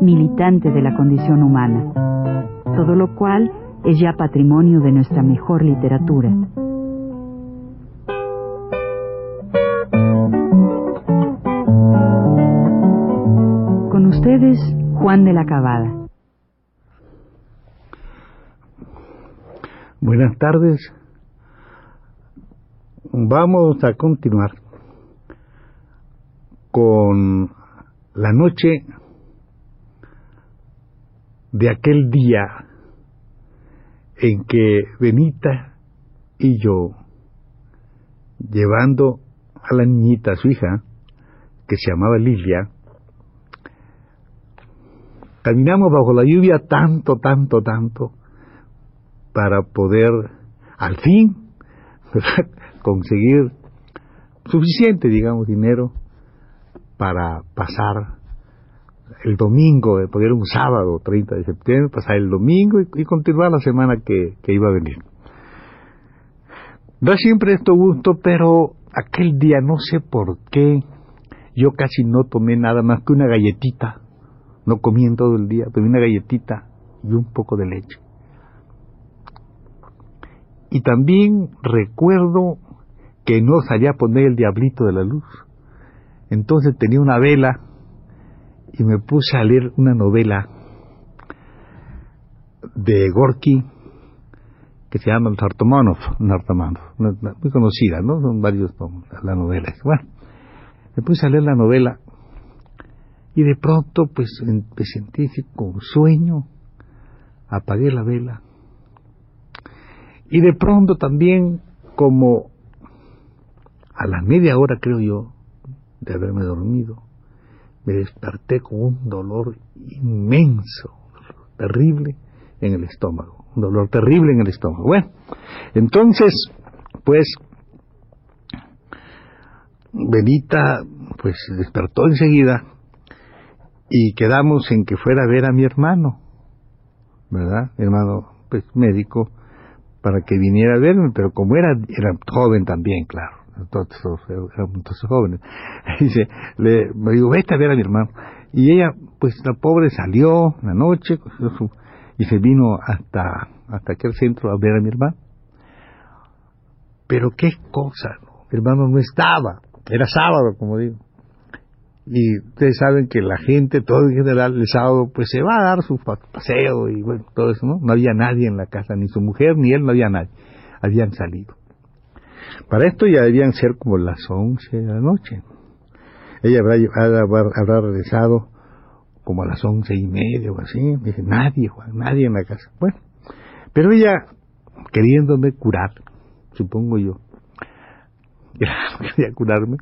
militante de la condición humana, todo lo cual es ya patrimonio de nuestra mejor literatura. Con ustedes, Juan de la Cabada. Buenas tardes. Vamos a continuar con la noche de aquel día en que Benita y yo, llevando a la niñita, su hija, que se llamaba Lilia, caminamos bajo la lluvia tanto, tanto, tanto, para poder al fin conseguir suficiente, digamos, dinero para pasar el domingo, de poder un sábado, 30 de septiembre, pasar el domingo y, continuar la semana que, que, iba a venir. Da siempre esto gusto, pero aquel día no sé por qué, yo casi no tomé nada más que una galletita, no comí en todo el día, pero una galletita y un poco de leche. Y también recuerdo que no salía a poner el diablito de la luz. Entonces tenía una vela y me puse a leer una novela de Gorky que se llama Nartomanov, Nartomanov, muy conocida, ¿no? Son varios la novela. Bueno, me puse a leer la novela y de pronto pues me sentí con sueño, apagué la vela y de pronto también como a la media hora creo yo de haberme dormido, me desperté con un dolor inmenso, terrible en el estómago, un dolor terrible en el estómago. Bueno, entonces, pues, Benita, pues, despertó enseguida y quedamos en que fuera a ver a mi hermano, ¿verdad? Mi hermano, pues, médico, para que viniera a verme, pero como era, era joven también, claro todos, todos jóvenes. Dice, le, me digo, vete a ver a mi hermano. Y ella, pues la pobre salió la noche y se vino hasta, hasta aquel centro a ver a mi hermano. Pero qué cosa, mi hermano no estaba, era sábado, como digo. Y ustedes saben que la gente, todo en general, el sábado, pues se va a dar su paseo y todo eso, ¿no? No había nadie en la casa, ni su mujer, ni él, no había nadie. Habían salido. Para esto ya debían ser como las once de la noche. Ella habrá, regresado como a las once y media o así. Dice, nadie, Juan, nadie en la casa. Bueno, pero ella, queriéndome curar, supongo yo, quería curarme,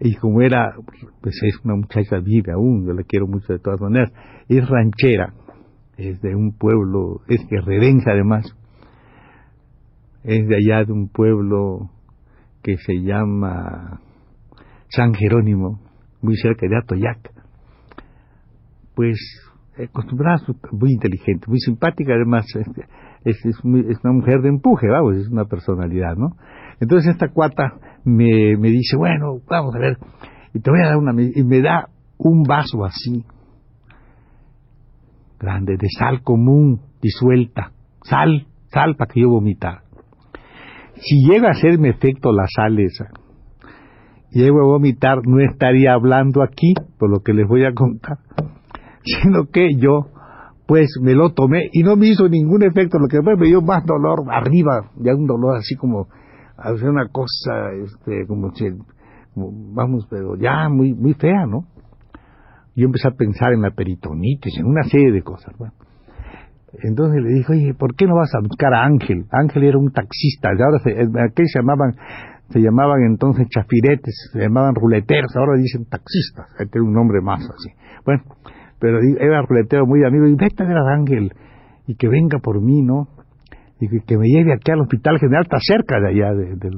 y como era, pues es una muchacha viva aún, yo la quiero mucho de todas maneras, es ranchera, es de un pueblo, es guerrerense además, es de allá de un pueblo que se llama San Jerónimo, muy cerca de Atoyac. Pues acostumbrada, muy inteligente, muy simpática, además es, es, una mujer de empuje, vamos, es una personalidad, ¿no? Entonces esta cuata me, me dice, bueno, vamos a ver, y te voy a dar una, y me da un vaso así, grande, de sal común, disuelta, sal, sal para que yo vomitara. Si llega a hacerme efecto la sal esa, llego a vomitar, no estaría hablando aquí, por lo que les voy a contar, sino que yo, pues me lo tomé y no me hizo ningún efecto, lo que después me dio más dolor arriba, ya un dolor así como, una cosa, este, como si, vamos, pero ya muy, muy fea, ¿no? Yo empecé a pensar en la peritonitis, en una serie de cosas, bueno. Entonces le dije, oye, ¿por qué no vas a buscar a Ángel? Ángel era un taxista, ahora se, aquel se llamaban, se llamaban entonces chafiretes, se llamaban ruleteros, ahora dicen taxistas, hay que un nombre más así. Bueno, pero era ruletero muy amigo, y vete a ver a Ángel, y que venga por mí, ¿no? Y que, me lleve aquí al Hospital General, está cerca de allá, de,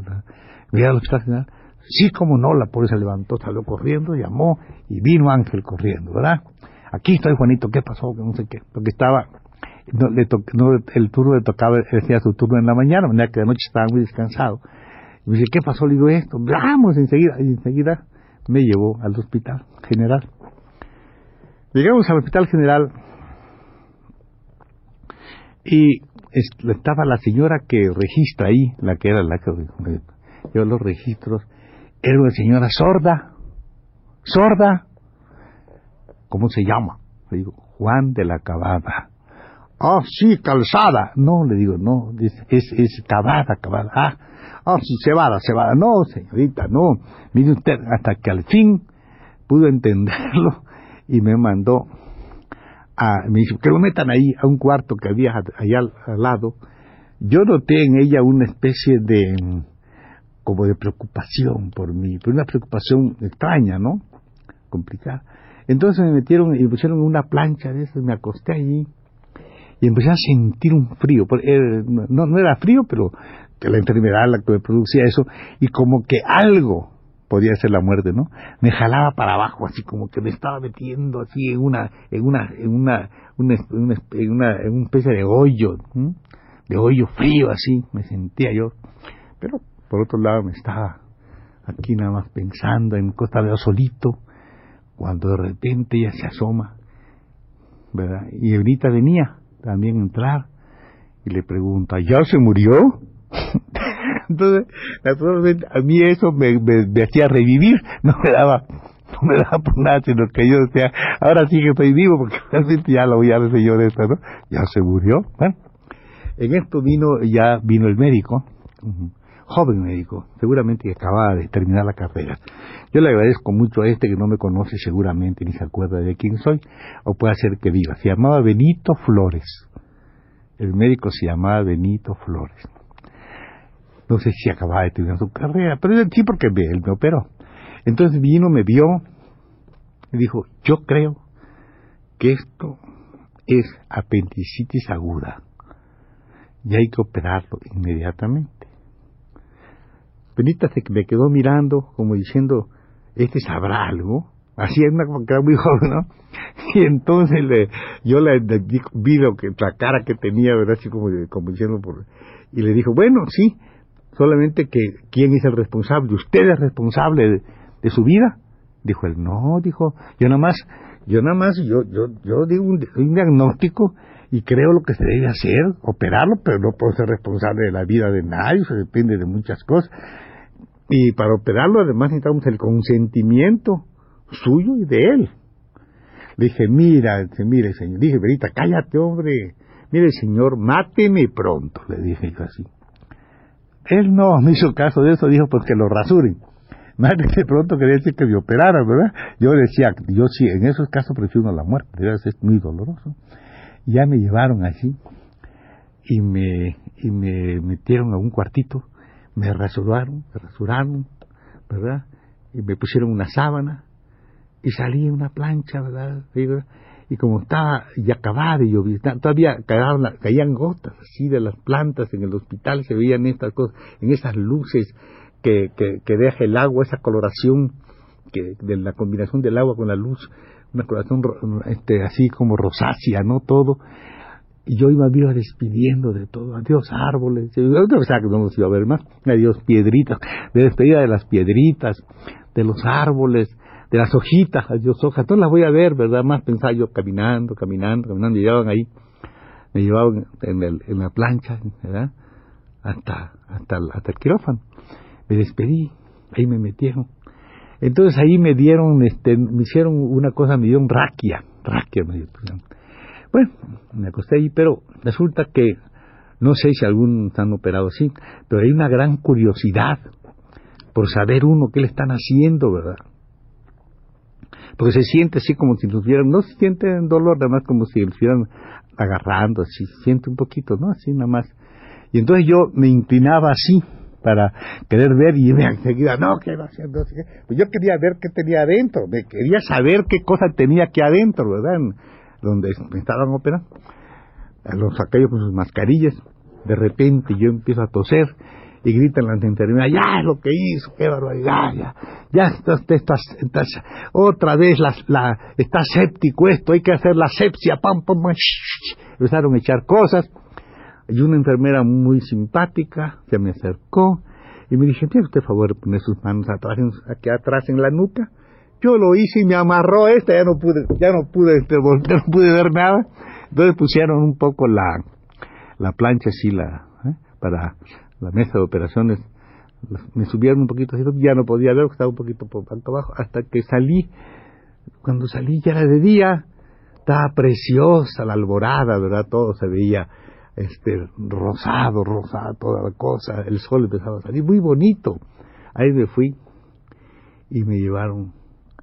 me al Hospital General. Sí, como no, la pobre se levantó, salió corriendo, llamó, y vino Ángel corriendo, ¿verdad? Aquí estoy, Juanito, ¿qué pasó? Que no sé qué, porque estaba, no, le no, el turno le tocaba, decía su turno en la mañana, manera que de noche estaba muy descansado. Y me dice, ¿qué pasó? Le digo esto, vamos enseguida, y enseguida me llevó al hospital general. Llegamos al hospital general y estaba la señora que registra ahí, la que era la que yo los registros, era una señora sorda, sorda, ¿cómo se llama? Le digo, Juan de la Cabada. Ah, sí, calzada. No, le digo, no, es, es, es cabada, cabada. Ah, ah, sí, cebada, cebada. No, señorita, no. Mire usted, hasta que al fin pudo entenderlo y me mandó a, me dijo, que lo metan ahí a un cuarto que había allá al, lado. Yo noté en ella una especie de, como de preocupación por mí, pero una preocupación extraña, ¿no? Complicada. Entonces me metieron y pusieron una plancha de esas, me acosté allí y empecé a sentir un frío. Eh, no, no era frío, pero que la enfermedad la que me producía eso, y como que algo podía ser la muerte, ¿no? Me jalaba para abajo, así como que me estaba metiendo así en una, en una, en una, una, en una, en una especie de hoyo, de hoyo frío así, me sentía yo. Pero por otro lado me estaba aquí nada más pensando en Costa de solito, cuando de repente ella se asoma, ¿verdad? Y ahorita venía también entrar y le pregunta, ¿ya se murió? Entonces, a mí eso me, me, hacía revivir, no me daba no me daba por nada, sino que yo decía, ahora sí que estoy vivo, porque realmente ya lo voy a el señor esta, ¿no? Ya se murió. en esto vino, ya vino el médico, joven médico, seguramente que acababa de terminar la carrera. Yo le agradezco mucho a este que no me conoce seguramente ni se acuerda de quién soy, o puede ser que viva. Se llamaba Benito Flores. El médico se llamaba Benito Flores no sé si acababa de terminar su carrera, pero sí porque él me operó. Entonces vino, me vio y dijo, yo creo que esto es apendicitis aguda y hay que operarlo inmediatamente. Benita se me quedó mirando como diciendo, este sabrá algo. Así es una era muy joven, ¿no? Y entonces le, yo le, vi lo que, la cara que tenía, ¿verdad? Así como diciendo por... Y le dijo, bueno, sí, solamente que quién es el responsable, usted es responsable de, su vida. Dijo él, no, dijo, yo nada más, yo nada más, yo, yo, yo digo un, diagnóstico y creo lo que se debe hacer, operarlo, pero no puedo ser responsable de la vida de nadie, eso depende de muchas cosas. Y para operarlo además necesitamos el consentimiento suyo y de él. Le dije, mira, mire señor, dije, Verita, cállate hombre, mire señor, máteme pronto, le dije yo así. Él no me hizo caso de eso, dijo pues que lo rasuren. Más de pronto quería decir que me operaran, ¿verdad? Yo decía, yo sí, en esos casos prefiero la muerte, es muy doloroso. Ya me llevaron así y me, y me metieron a un cuartito, me rasuraron, me rasuraron, ¿verdad? Y me pusieron una sábana y salí en una plancha, ¿verdad? y como estaba ya acabado y llovía, todavía caían, caían gotas así de las plantas en el hospital, se veían estas cosas, en esas luces que, que, deja el agua, esa coloración que de la combinación del agua con la luz, una coloración este, así como rosácea, ¿no? Todo. Y yo iba, iba despidiendo de todo, adiós árboles, yo pensaba que no nos iba a ver más, adiós piedritas, de despedida de las piedritas, de los árboles, de las hojitas, adiós hojas, no las voy a ver, ¿verdad? Más pensaba yo caminando, caminando, caminando, me llevaban ahí, me llevaban en, el, la plancha, ¿verdad? Hasta, hasta el quirófano. Me despedí, ahí me metieron. Entonces ahí me dieron, este, me hicieron una cosa, me dieron raquia, raquia me dieron. Bueno, me acosté ahí, pero resulta que, no sé si algunos han operado así, pero hay una gran curiosidad por saber uno qué le están haciendo, ¿verdad? porque se siente así como si lo hubieran, no se siente en dolor, nada más como si estuvieran agarrando, así, se siente un poquito, ¿no? Así nada más. Y entonces yo me inclinaba así, para querer ver y me enseguida, no, que no, pues yo quería ver qué tenía adentro, me quería saber qué cosa tenía aquí adentro, ¿verdad? donde me estaban operando. Los aquellos con sus mascarillas, de repente yo empiezo a toser y gritan las enfermeras, ya es lo que hizo, qué barbaridad, ya, ya estás, estás, otra vez la, la, está séptico esto, hay que hacer la sepsia, pam, pam, pam, empezaron a echar cosas, y una enfermera muy simpática se me acercó y me dijo, ¿tiene usted favor de poner sus manos atrás, aquí atrás en la nuca? Yo lo hice y me amarró esta, ya no pude, ya no pude, este, no pude ver nada. Entonces pusieron un poco la, la plancha así, la, ¿eh? para la mesa de operaciones. Me subieron un poquito así, ya no podía ver, estaba un poquito por tanto abajo, hasta que salí. Cuando salí ya era de día, estaba preciosa la alborada, ¿verdad? Todo se veía este rosado, rosado, toda la cosa, el sol empezaba a salir, muy bonito. Ahí me fui y me llevaron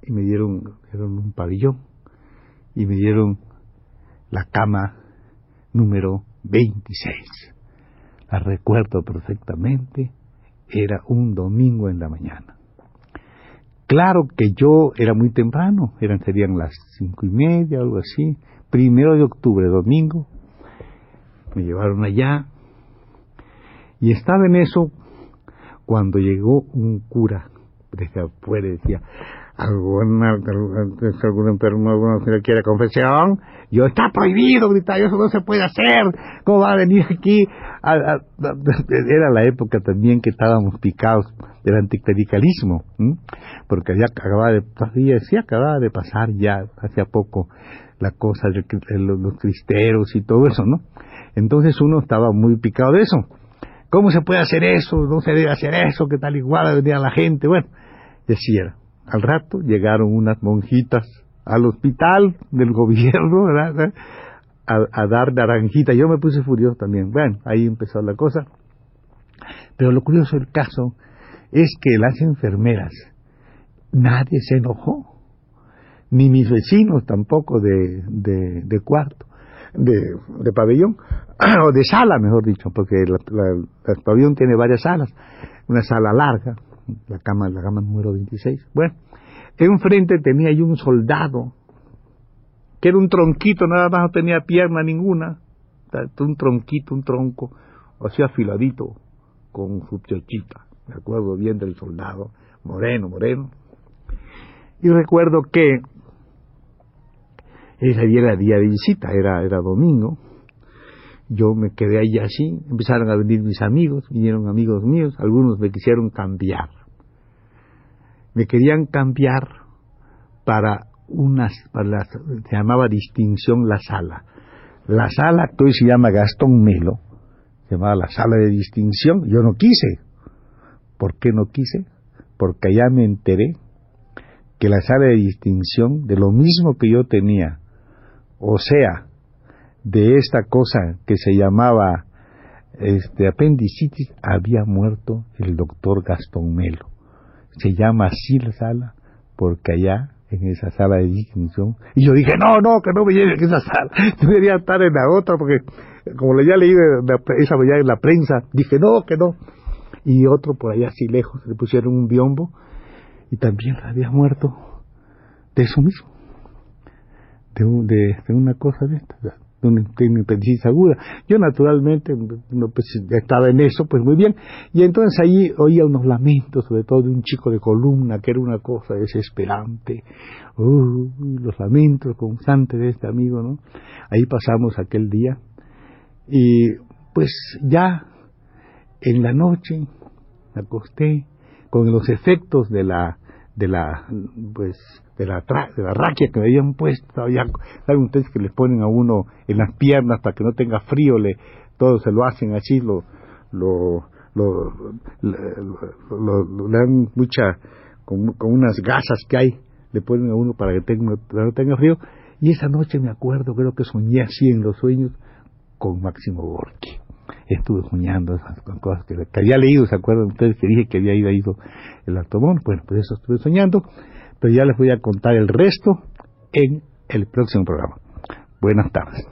y me dieron, dieron un pabellón y me dieron la cama número 26. La recuerdo perfectamente, era un domingo en la mañana. Claro que yo era muy temprano, eran serían las cinco y media, algo así, primero de octubre, domingo, me llevaron allá. Y estaba en eso cuando llegó un cura desde afuera y decía, alguna, algún enfermo alguno que quiere confesión, yo está prohibido gritar, eso no se puede hacer, ¿cómo va a venir aquí? era la época también que estábamos picados del anticlericalismo, porque ya acababa de, sí, acababa de pasar ya hace poco la cosa de los cristeros y todo eso, ¿no? Entonces uno estaba muy picado de eso. ¿Cómo se puede hacer eso? No se debe hacer eso, que tal igual venía la gente. Bueno, decía, al rato llegaron unas monjitas al hospital del gobierno. A, dar naranjita. Yo me puse furioso también. Bueno, ahí empezó la cosa. Pero lo curioso del caso es que las enfermeras, nadie se enojó, ni mis vecinos tampoco de, de cuarto de, pabellón, o de sala, mejor dicho, porque el pabellón tiene varias salas, una sala larga, la cama, la número 26. Bueno, enfrente tenía yo un soldado, que era un tronquito, nada más no tenía pierna ninguna, un tronquito, un tronco, así afiladito, con su chochita, me acuerdo bien del soldado, moreno, moreno. Y recuerdo que ese día era día de visita, era, era domingo. Yo me quedé ahí así, empezaron a venir mis amigos, vinieron amigos míos, algunos me quisieron cambiar. Me querían cambiar para unas, para se llamaba distinción la sala. La sala que hoy se llama Gastón Melo, se llamaba la sala de distinción, yo no quise. ¿Por qué no quise? Porque allá me enteré que la sala de distinción, de lo mismo que yo tenía o sea, de esta cosa que se llamaba este, apendicitis, había muerto el doctor Gastón Melo. Se llama así la sala porque allá en esa sala de distinción. Y yo dije, no, no, que no me lleven a esa sala. Yo estar en la otra porque, como le ya leí esa en la prensa, dije, no, que no. Y otro por allá así lejos, le pusieron un biombo y también había muerto de eso mismo de, de, una cosa de esta, una, apendicitis aguda. Yo naturalmente no, pues, estaba en eso, pues muy bien. Y entonces ahí oía unos lamentos, sobre todo de un chico de columna, que era una cosa desesperante. los lamentos constantes de este amigo, ¿no? Ahí pasamos aquel día. Y pues ya en la noche me acosté con los efectos de la de la pues de la, de la raquia que me habían puesto, ya, saben ustedes que le ponen a uno en las piernas para que no tenga frío, le, todo se lo hacen así, lo, lo, lo, le dan mucha, con, unas gasas que hay, le ponen a uno para que tenga, no tenga frío, y esa noche me acuerdo, creo que soñé así en los sueños con Máximo Gorki estuve soñando esas cosas que, había leído, ¿se acuerdan ustedes que dije que había ido, ido el Artomón? Bueno, pues eso estuve soñando, pero ya les voy a contar el resto en el próximo programa. Buenas tardes.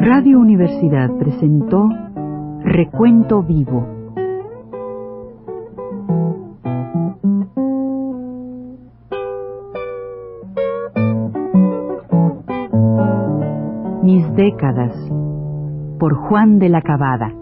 Radio Universidad presentó Recuento Vivo Mis décadas por Juan de la Cabada.